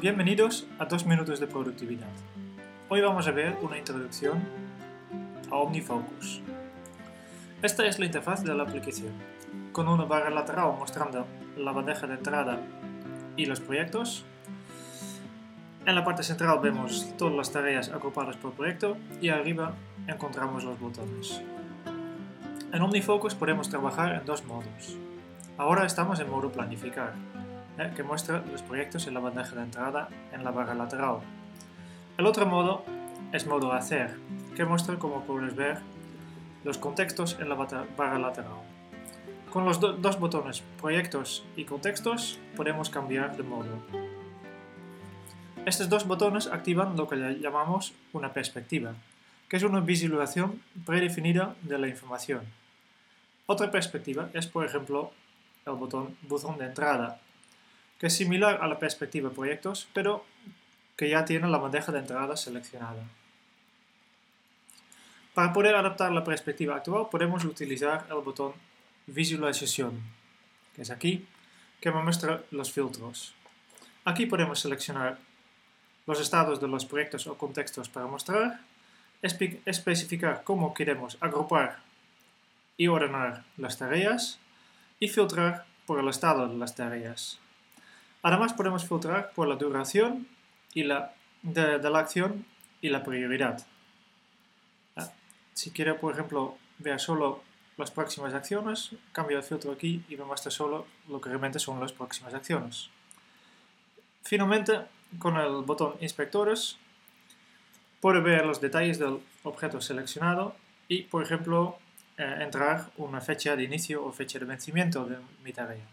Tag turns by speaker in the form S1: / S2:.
S1: Bienvenidos a 2 minutos de productividad. Hoy vamos a ver una introducción a OmniFocus. Esta es la interfaz de la aplicación, con una barra lateral mostrando la bandeja de entrada y los proyectos. En la parte central vemos todas las tareas agrupadas por proyecto y arriba encontramos los botones. En OmniFocus podemos trabajar en dos modos. Ahora estamos en modo planificar, que muestra los proyectos en la bandeja de entrada en la barra lateral. El otro modo es modo hacer, que muestra como puedes ver los contextos en la barra lateral. Con los dos botones proyectos y contextos podemos cambiar de modo. Estos dos botones activan lo que llamamos una perspectiva, que es una visualización predefinida de la información. Otra perspectiva es, por ejemplo, el botón buzón de entrada, que es similar a la perspectiva proyectos, pero que ya tiene la bandeja de entrada seleccionada. Para poder adaptar la perspectiva actual podemos utilizar el botón visualización, que es aquí, que me muestra los filtros. Aquí podemos seleccionar los estados de los proyectos o contextos para mostrar, especificar cómo queremos agrupar y ordenar las tareas y filtrar por el estado de las tareas. Además podemos filtrar por la duración y la, de, la acción y la prioridad. Ah, si quiero, por ejemplo, ver solo las próximas acciones, cambio el filtro aquí y me muestra solo lo que realmente son las próximas acciones. Finalmente, con el botón Inspectores, puedo ver los detalles del objeto seleccionado y, por ejemplo, eh, entrar una fecha de inicio o fecha de vencimiento de mi tarea.